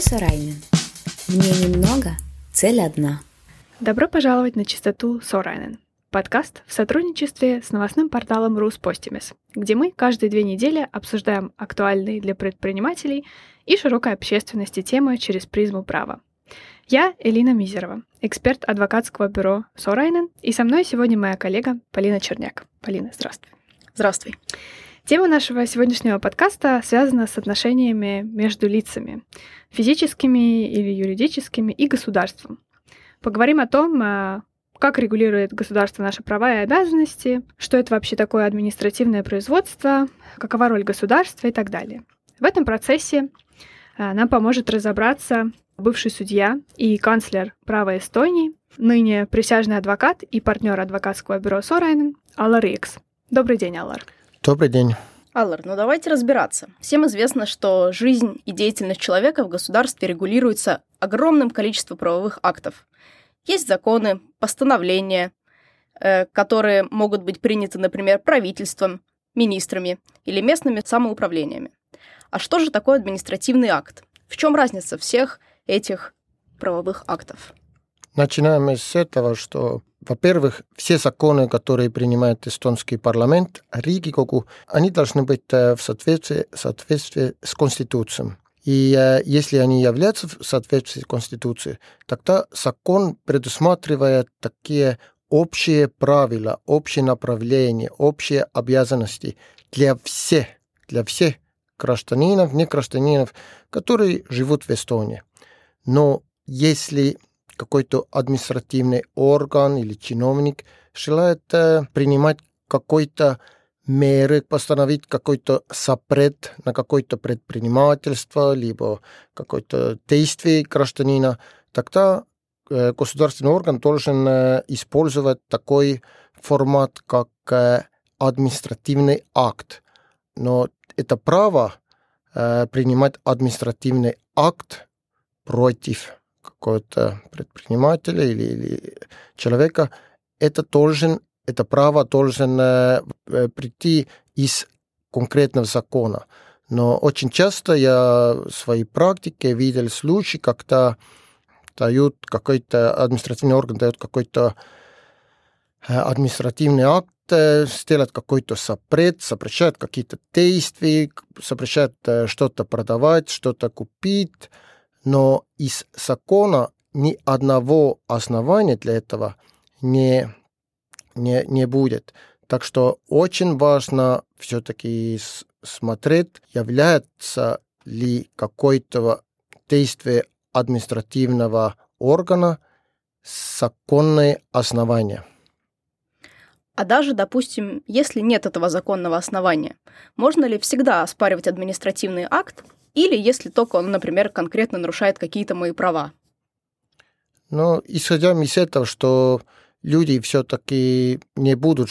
Я Сорайнин. Мне немного, цель одна. Добро пожаловать на частоту Сорайнен. Подкаст в сотрудничестве с новостным порталом Руспостимес, где мы каждые две недели обсуждаем актуальные для предпринимателей и широкой общественности темы через призму права. Я Элина Мизерова, эксперт адвокатского бюро Сорайнен, и со мной сегодня моя коллега Полина Черняк. Полина, здравствуй. Здравствуй. Тема нашего сегодняшнего подкаста связана с отношениями между лицами, физическими или юридическими, и государством. Поговорим о том, а, как регулирует государство наши права и обязанности, что это вообще такое административное производство, какова роль государства и так далее. В этом процессе а, нам поможет разобраться бывший судья и канцлер права Эстонии, ныне присяжный адвокат и партнер адвокатского бюро Сорайнен Аллар Икс. Добрый день, Аллар. Добрый день. Аллар, ну давайте разбираться. Всем известно, что жизнь и деятельность человека в государстве регулируется огромным количеством правовых актов. Есть законы, постановления, э, которые могут быть приняты, например, правительством, министрами или местными самоуправлениями. А что же такое административный акт? В чем разница всех этих правовых актов? Начинаем с этого, что, во-первых, все законы, которые принимает эстонский парламент, Riigikogu, они должны быть э, в соответствии, соответствии с Конституцией. И э, если они являются в соответствии с Конституцией, тогда закон предусматривает такие общие правила, общие направления, общие обязанности для всех, для всех гражданинов, не гражданинов, которые живут в Эстонии. Но если какой-то административный орган или чиновник желает э, принимать какой-то меры, постановить какой-то запрет на какое-то предпринимательство, либо какое-то действие гражданина, тогда э, государственный орган должен э, использовать такой формат, как административный акт. Но это право принимать административный акт против какого-то предпринимателя или, или человека, это должен, это право должен э, э, прийти из конкретного закона. Но очень часто я в своей практике видел случаи, когда дают какой-то административный орган дает какой-то э, административный акт, сделать какой-то запрет, запрещает какие-то действия, запрещает что-то продавать, что-то купить, но из закона ни одного основания для этого не, не, не будет. Так что очень важно все-таки смотреть, является ли какое-то действие административного органа законное основание. А даже, допустим, если нет этого законного основания, можно ли всегда оспаривать административный акт или если только он, например, конкретно нарушает какие-то мои права. Ну, исходя из этого, что люди все-таки не будут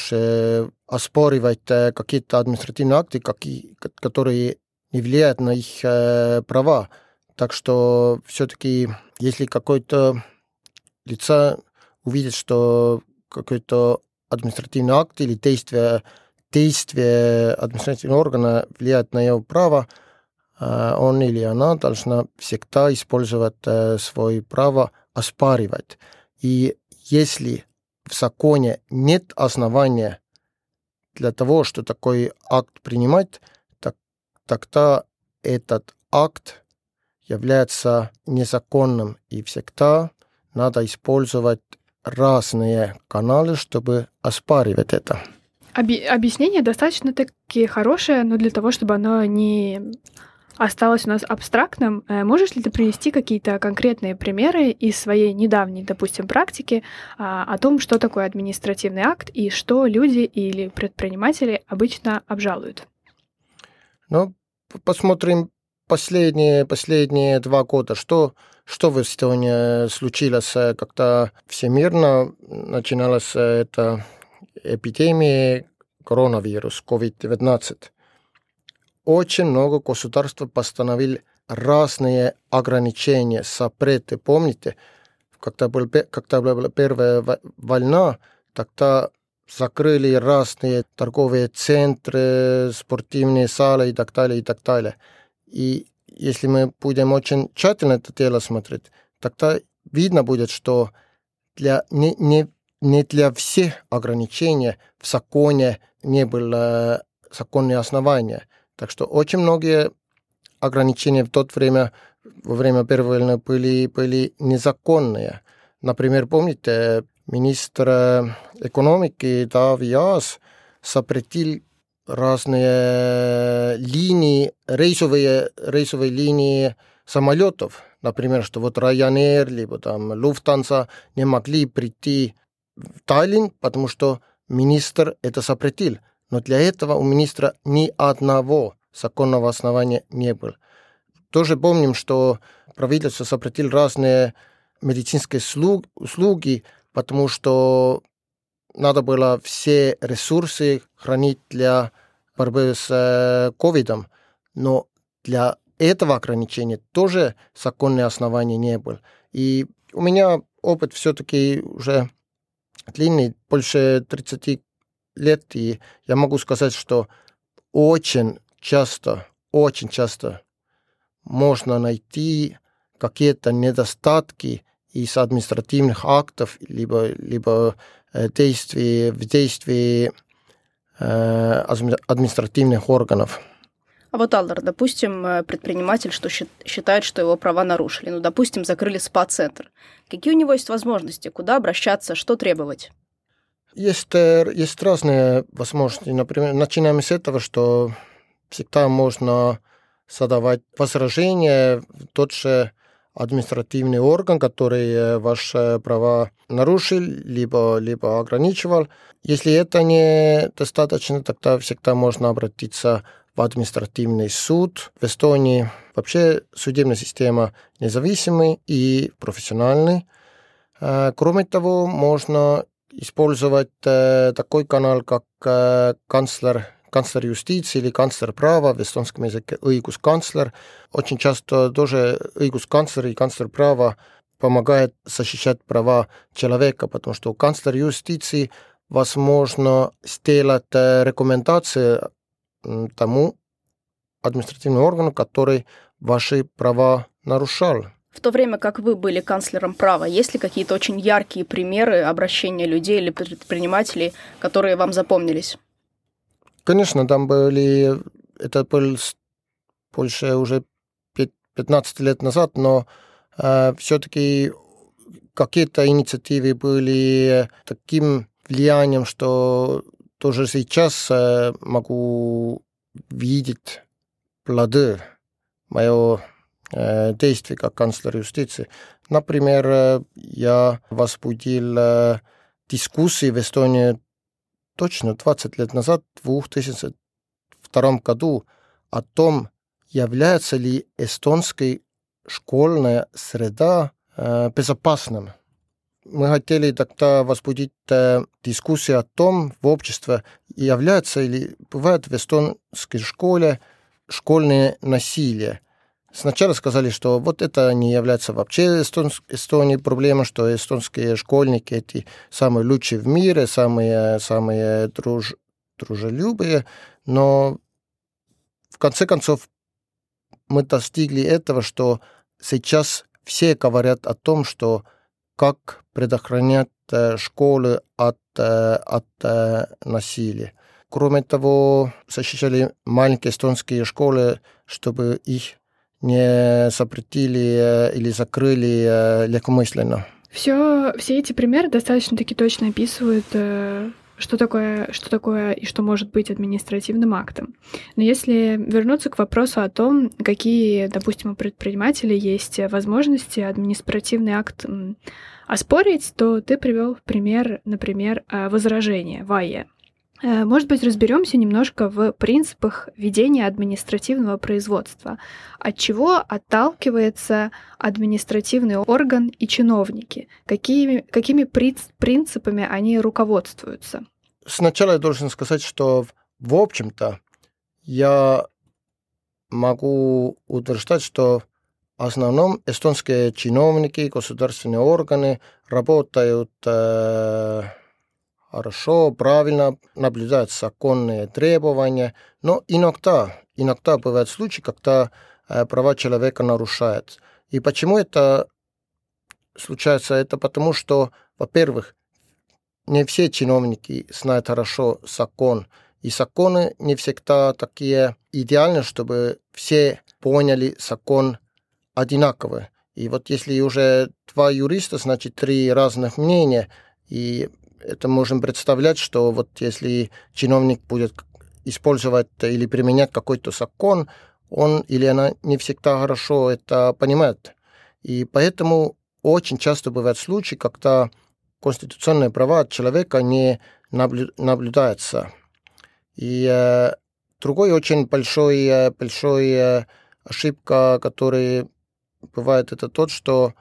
оспоривать э, какие-то административные акты, которые не влияют на их э, права. Так что все-таки, если какой-то лица увидит, что какой-то административный акт или действие, действие административного органа влияет на его право, он или она должна всегда использовать э, свое право оспаривать. И если в законе нет основания для того, что такой акт принимать, так, тогда этот акт является незаконным, и всегда надо использовать разные каналы, чтобы оспаривать это. Объяснение достаточно таки хорошее, но для того, чтобы оно не осталось у нас абстрактным. Э, можешь ли ты привести какие-то конкретные примеры из своей недавней, допустим, практики а, о том, что такое административный акт и что люди или предприниматели обычно обжалуют? Ну, посмотрим последние, последние два года. Что, что в Эстонии случилось, э, когда всемирно начиналась э, эта эпидемия коронавирус COVID-19? Очень много государств постановили разные ограничения, запреты. Помните, когда, был, когда была первая война, тогда закрыли разные торговые центры, спортивные залы и так далее, и так далее. И если мы будем очень тщательно это дело смотреть, тогда видно будет, что для, не, не, не для всех ограничений в законе не было законные основания. Так что очень многие ограничения в то время, во время Первой войны были, были незаконные. Например, помните, министр экономики Тави Аас запретил разные линии, рейсовые, рейсовые линии самолетов. Например, что вот Ryanair, либо там Lufthansa не могли прийти в Таллин, потому что министр это запретил. Но для этого у министра ни одного законного основания не было. Тоже помним, что правительство запретило разные медицинские услуги, потому что надо было все ресурсы хранить для борьбы с э, ковидом, но для этого ограничения тоже законные основания не было. И у меня опыт все-таки уже длинный, больше 30 лет, и я могу сказать, что очень часто, очень часто можно найти какие-то недостатки из административных актов, либо, либо э, действий, в действии э, административных органов. А вот, Аллар, допустим, э, предприниматель что считает, что его права нарушили. Ну, допустим, закрыли спа-центр. Какие у него есть возможности? Куда обращаться? Что требовать? Есть, есть разные возможности. Например, начинаем с этого, что всегда можно задавать возражения в тот же административный орган, который э, ваши права нарушил, либо, либо ограничивал. Если это не достаточно, тогда всегда можно обратиться в административный суд. В Эстонии вообще судебная система независимый и профессиональный. Э, кроме того, можно использовать э, такой канал, как канцлер канцлер юстиции или канцлер права, в эстонском языке õiguskantsler. Очень часто тоже õiguskanцлер и канцлер права помогает защищать права человека, потому что канцлер юстиции возможно сделать э, рекомендации тому административному органу, который ваши права нарушал. В то время как вы были канцлером права, есть ли какие-то очень яркие примеры обращения людей или предпринимателей, которые вам запомнились? Конечно, там были, это был больше уже 15 лет назад, но э, все-таки какие-то инициативы были таким влиянием, что тоже сейчас э, могу видеть плоды моего действия как канцлер юстиции. Например, э, я возбудил э, дискуссии в Эстонии точно 20 лет назад, в 2002 году, о том, является ли эстонская школьная среда э, безопасным. Мы хотели тогда возбудить э, дискуссию о том в обществе, является или бывает в эстонской школе школьное насилие – Сначала сказали, что вот это не является вообще Эстонс... Эстонии проблемой, что эстонские школьники эти самые лучшие в мире, самые, самые друж... дружелюбые, но в конце концов мы достигли этого, что сейчас все говорят о том, что как предохранять э, школы от, э, от э, насилия. Кроме того, защищали маленькие эстонские школы, чтобы их не запретили э, или закрыли э, легкомысленно. Все, все эти примеры достаточно таки точно описывают э, что такое, что такое и что может быть административным актом. Но если вернуться к вопросу о том, какие, допустим, у предпринимателей есть возможности административный акт оспорить, то ты привел пример, например, возражения ВАЕ. Э, может быть, разберемся немножко в принципах ведения административного производства. От чего отталкивается административный орган и чиновники? Какими, какими принципами они руководствуются? Сначала я должен сказать, что, в общем-то, я могу утверждать, что в основном эстонские чиновники, государственные органы работают э, хорошо, правильно наблюдать законные требования, но иногда, иногда бывают случаи, когда э, права человека нарушают. И почему это случается? Это потому, что, во-первых, не все чиновники знают хорошо закон, и законы не всегда такие идеальны, чтобы все поняли закон одинаково. И вот если уже два юриста, значит, три разных мнения, и это можем представлять, что вот если чиновник будет использовать или применять какой-то закон, он или она не всегда хорошо это понимает. И поэтому очень часто бывают случаи, когда конституционные права человека не наблю- наблюдаются. И э, другой очень большой, э, большой э, ошибка, который бывает, это тот, что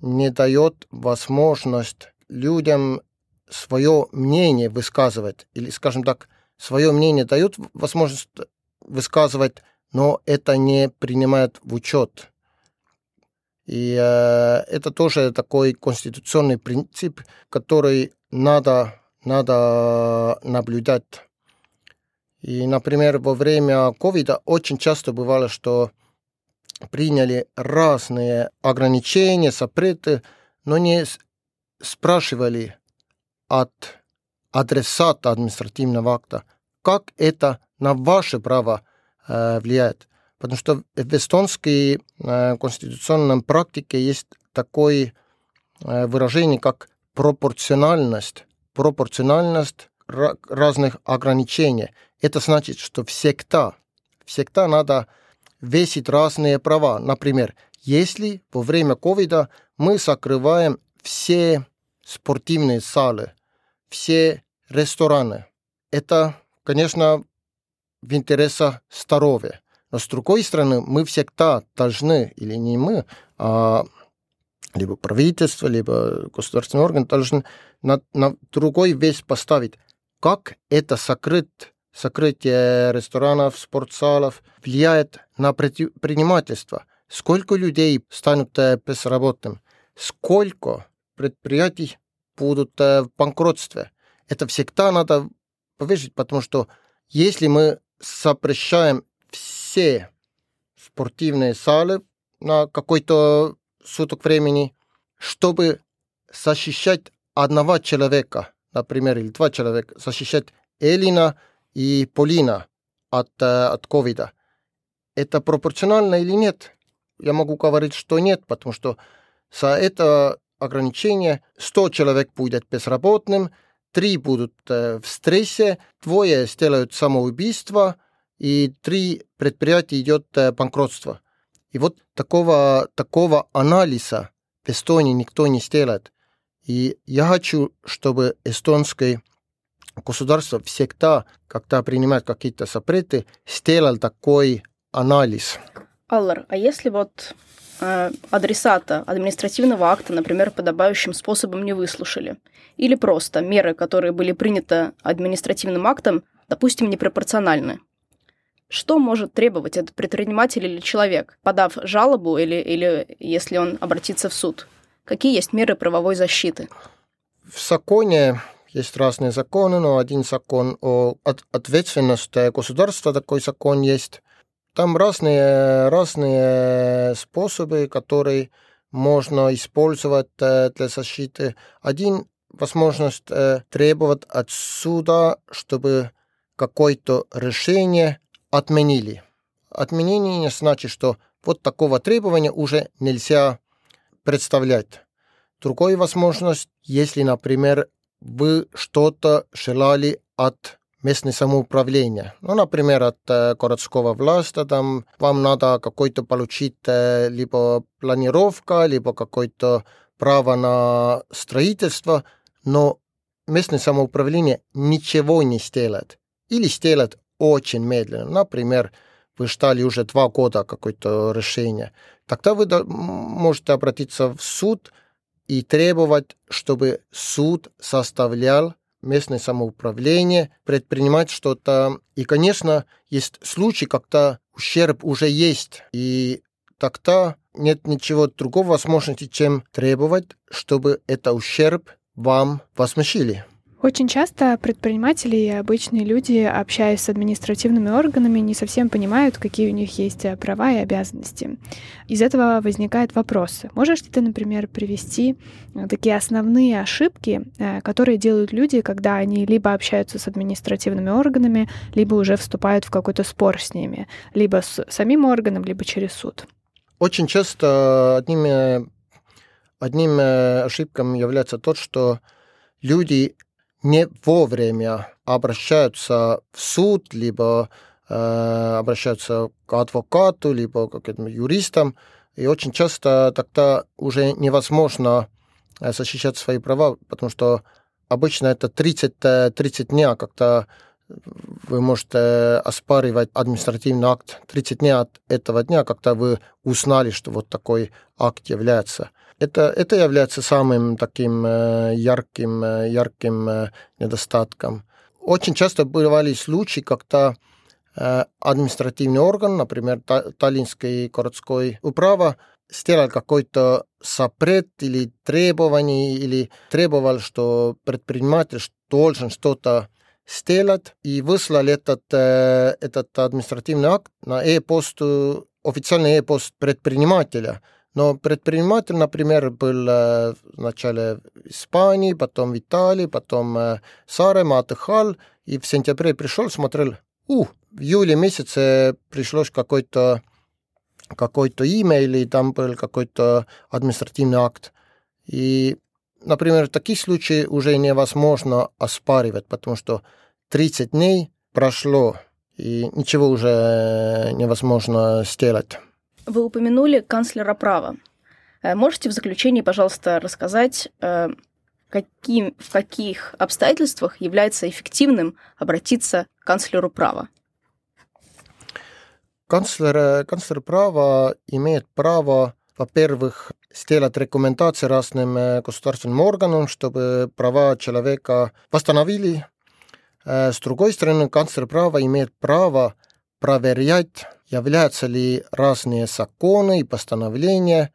не дает возможность людям свое мнение высказывать, или, скажем так, свое мнение дают возможность высказывать, но это не принимает в учет. И э, это тоже такой конституционный принцип, который надо, надо наблюдать. И, например, во время ковида очень часто бывало, что приняли разные ограничения, запреты, но не спрашивали от адресата административного акта, как это на ваше право влияет. Потому что в эстонской конституционной практике есть такое выражение, как пропорциональность. Пропорциональность разных ограничений. Это значит, что всегда, всегда надо весить разные права. Например, если во время ковида мы закрываем все спортивные залы, все рестораны, это, конечно, в интересах здоровья. Но с другой стороны, мы всегда должны, или не мы, а либо правительство, либо государственный орган должен на, на другой вес поставить, как это сокрыть, сокрытие ресторанов, спортзалов влияет на предпринимательство. Сколько людей станут э, безработным? Сколько предприятий будут э, в банкротстве? Это всегда надо повысить, потому что если мы запрещаем все спортивные залы на какой-то суток времени, чтобы защищать одного человека, например, или два человека, защищать Элина и Полина от, э, от ковида. Это пропорционально или нет? Я могу говорить, что нет, потому что за это ограничение 100 человек будет безработным, три будут э, в стрессе, двое сделают самоубийство, и три предприятия идет э, банкротство. И вот такого, такого анализа в Эстонии никто не сделает. И я хочу, чтобы эстонское государство всегда, когда принимает какие-то запреты, сделал такой анализ. Аллар, а если вот адресата административного акта, например, подобающим способом не выслушали, или просто меры, которые были приняты административным актом, допустим, непропорциональны, что может требовать этот предприниматель или человек, подав жалобу или, или если он обратится в суд? Какие есть меры правовой защиты? В законе есть разные законы, но один закон о ответственности государства, такой закон есть. Там разные, разные способы, которые можно использовать э, для защиты. Один возможность э, требовать от суда, чтобы какое-то решение отменили. Отменение не значит, что вот такого требования уже нельзя представлять. Другая возможность, если, например, вы что-то желали от местного самоуправления. Ну, например, от э, городского власти, там вам надо какой-то получить э, либо планировка, либо какое-то право на строительство, но местное самоуправление ничего не сделает. Или сделает очень медленно. Например, вы ждали уже два года какое-то решение. Тогда вы можете обратиться в суд и требовать, чтобы суд составлял местное самоуправление, предпринимать что-то. И, конечно, есть случаи, когда ущерб уже есть, и тогда нет ничего другого возможности, чем требовать, чтобы это ущерб вам возмещили. Очень часто предприниматели и обычные люди, общаясь с административными органами, не совсем понимают, какие у них есть э, права и обязанности. Из этого возникают вопросы. Можешь ли ты, например, привести э, такие основные ошибки, э, которые делают люди, когда они либо общаются с административными органами, либо уже вступают в какой-то спор с ними, либо с самим органом, либо через суд? Очень часто одним, одним ошибком является то, что люди не вовремя обращаются в суд, либо э, обращаются к адвокату, либо к этим юристам, и очень часто тогда уже невозможно э, защищать свои права, потому что обычно это 30, 30 э, дня, когда вы можете оспаривать административный акт 30 дней от этого дня, когда вы узнали, что вот такой акт является. Это, это является самым таким э, ярким, э, ярким э, недостатком. Очень часто бывали случаи, когда административный орган, например, Таллинский городской управа, сделал какой-то запрет или требование, или требовал, что предприниматель должен что-то сделать, и выслали этот, этот административный акт на e-пост, официальный e-пост предпринимателя – но предприниматель, например, был э, вначале в Испании, потом в Италии, потом э, Саарема отдыхал, и в сентябре пришел, смотрел, у, в июле месяце пришлось какой-то какой-то имейл, и там был какой-то административный акт. И, например, в таких случаях уже невозможно оспаривать, потому что 30 дней прошло, и ничего уже невозможно сделать. Вы упомянули канцлера права. Э, можете в заключении, пожалуйста, рассказать, э, каким, в каких обстоятельствах является эффективным обратиться к канцлеру права? Канцлер, канцлер права имеет право, во-первых, сделать рекомендации разным э, государственным органам, чтобы права человека восстановили. С другой стороны, канцлер права имеет право проверять являются ли разные законы и постановления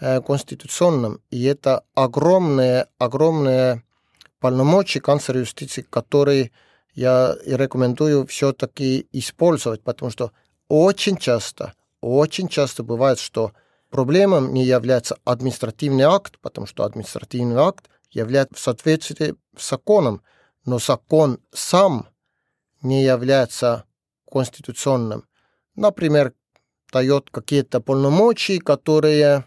э, конституционным. И это огромные, огромные полномочия канцлера юстиции, которые я и рекомендую все-таки использовать, потому что очень часто, очень часто бывает, что проблемом не является административный акт, потому что административный акт является в соответствии с законом, но закон сам не является конституционным например, дает какие-то полномочия, которые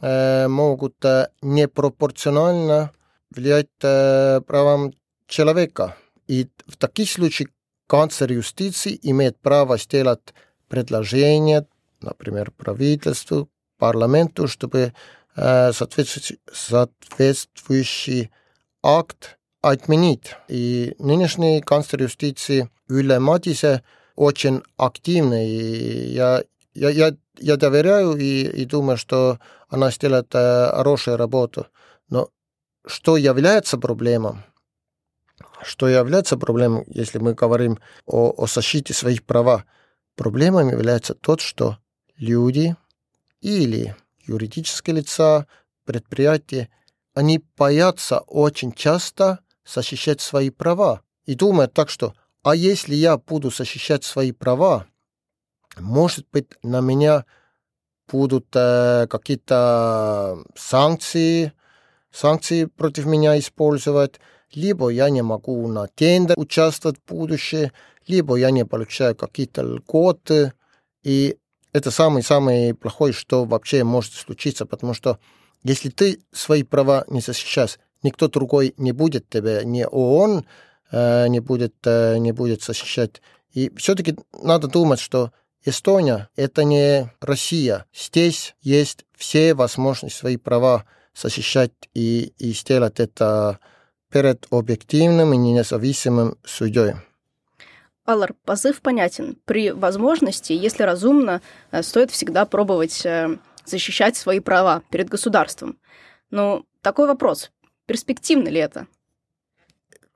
э, могут э, непропорционально влиять э, правам человека. И в таких случаях канцлер юстиции имеет право сделать предложение, например, правительству, парламенту, чтобы э, соответствующий, соответствующий акт отменить. И нынешний канцлер юстиции Юлия Матисе очень активна, и я, я, я, я доверяю и, и думаю, что она сделает э, хорошую работу. Но что является проблемой? Что является проблемой, если мы говорим о, о защите своих прав? Проблемой является тот, что люди или юридические лица, предприятия, они боятся очень часто защищать свои права и думают так, что а если я буду защищать свои права, может быть, на меня будут э, какие-то санкции, санкции против меня использовать, либо я не могу на тендер участвовать в будущем, либо я не получаю какие-то льготы. И это самый-самый плохой, что вообще может случиться, потому что если ты свои права не защищаешь, никто другой не будет тебе, ни ООН, не будет, э, не будет защищать. И все-таки надо думать, что Эстония – это не Россия. Здесь есть все возможности свои права защищать и, и сделать это перед объективным и независимым судьей. Аллар, позыв понятен. При возможности, если разумно, э, стоит всегда пробовать защищать свои права перед государством. Но такой вопрос. Перспективно ли это?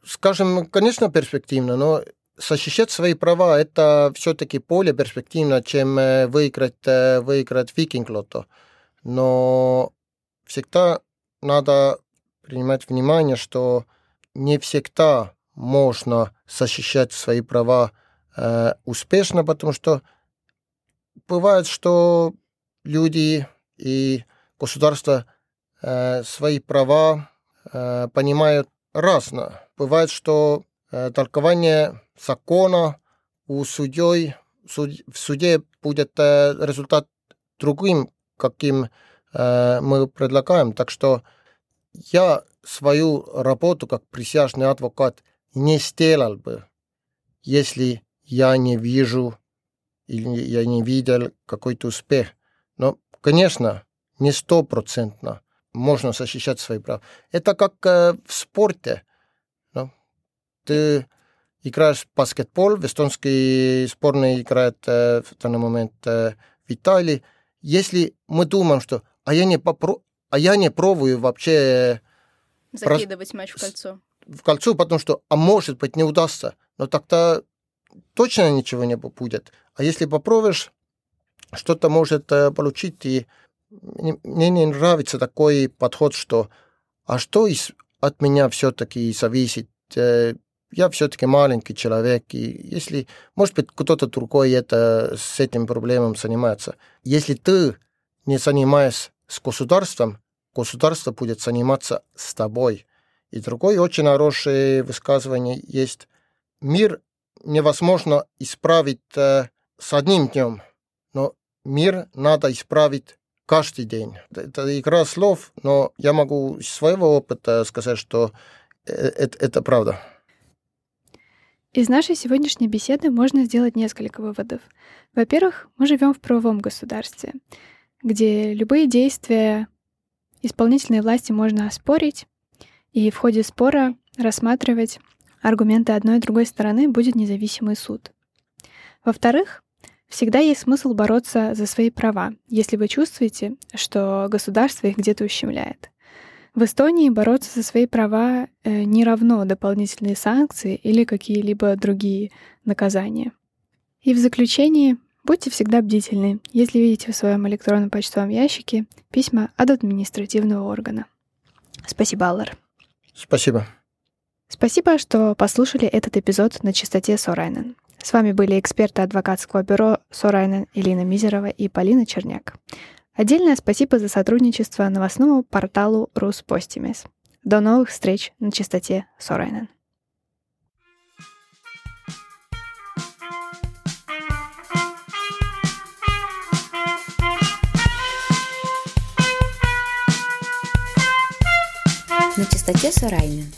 Скажем, конечно, перспективно, но защищать свои права это все-таки более перспективно, чем э, выиграть, э, выиграть викинг лото. Но всегда надо принимать внимание, что не всегда можно защищать свои права э, успешно, потому что бывает, что люди и государство э, свои права э, понимают разно. Бывает, что э, толкование закона у судей суд, в суде будет э, результат другим, каким э, мы предлагаем. Так что я свою работу как присяжный адвокат не сделал бы, если я не вижу или я не видел какой-то успех. Но, конечно, не стопроцентно можно защищать свои права. Это как э, в спорте. Ты играешь в баскетбол, в эстонской сборной играет э, в данный момент э, в Италии. Если мы думаем, что а я не, попро... а я не пробую вообще... Закидывать мяч в кольцо. В кольцо, потому что, а может быть, не удастся. Но тогда точно ничего не будет. А если попробуешь, что-то может э, получить. И мне не нравится такой подход, что а что из, от меня все-таки зависит? Э, я все-таки маленький человек, и если, может быть, кто-то другой это, с этим проблемом занимается. Если ты не занимаешься с государством, государство будет заниматься с тобой. И другое очень хорошее высказывание есть. Мир невозможно исправить э, с одним днем, но мир надо исправить каждый день. Это игра слов, но я могу из своего опыта сказать, что это, это правда. Из нашей сегодняшней беседы можно сделать несколько выводов. Во-первых, мы живем в правовом государстве, где любые действия исполнительной власти можно оспорить, и в ходе спора рассматривать аргументы одной и другой стороны будет независимый суд. Во-вторых, всегда есть смысл бороться за свои права, если вы чувствуете, что государство их где-то ущемляет. В Эстонии бороться за свои права э, не равно дополнительные санкции или какие-либо другие наказания. И в заключение, будьте всегда бдительны, если видите в своем электронном почтовом ящике письма от административного органа. Спасибо, Аллар. Спасибо. Спасибо, что послушали этот эпизод на частоте Сорайнен. С вами были эксперты адвокатского бюро Сорайнен Илина Мизерова и Полина Черняк. Отдельное спасибо за сотрудничество новостному порталу Руспостимес. До новых встреч на частоте Сорайнен. На частоте Сорайнен.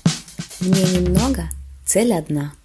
Мне немного, цель одна –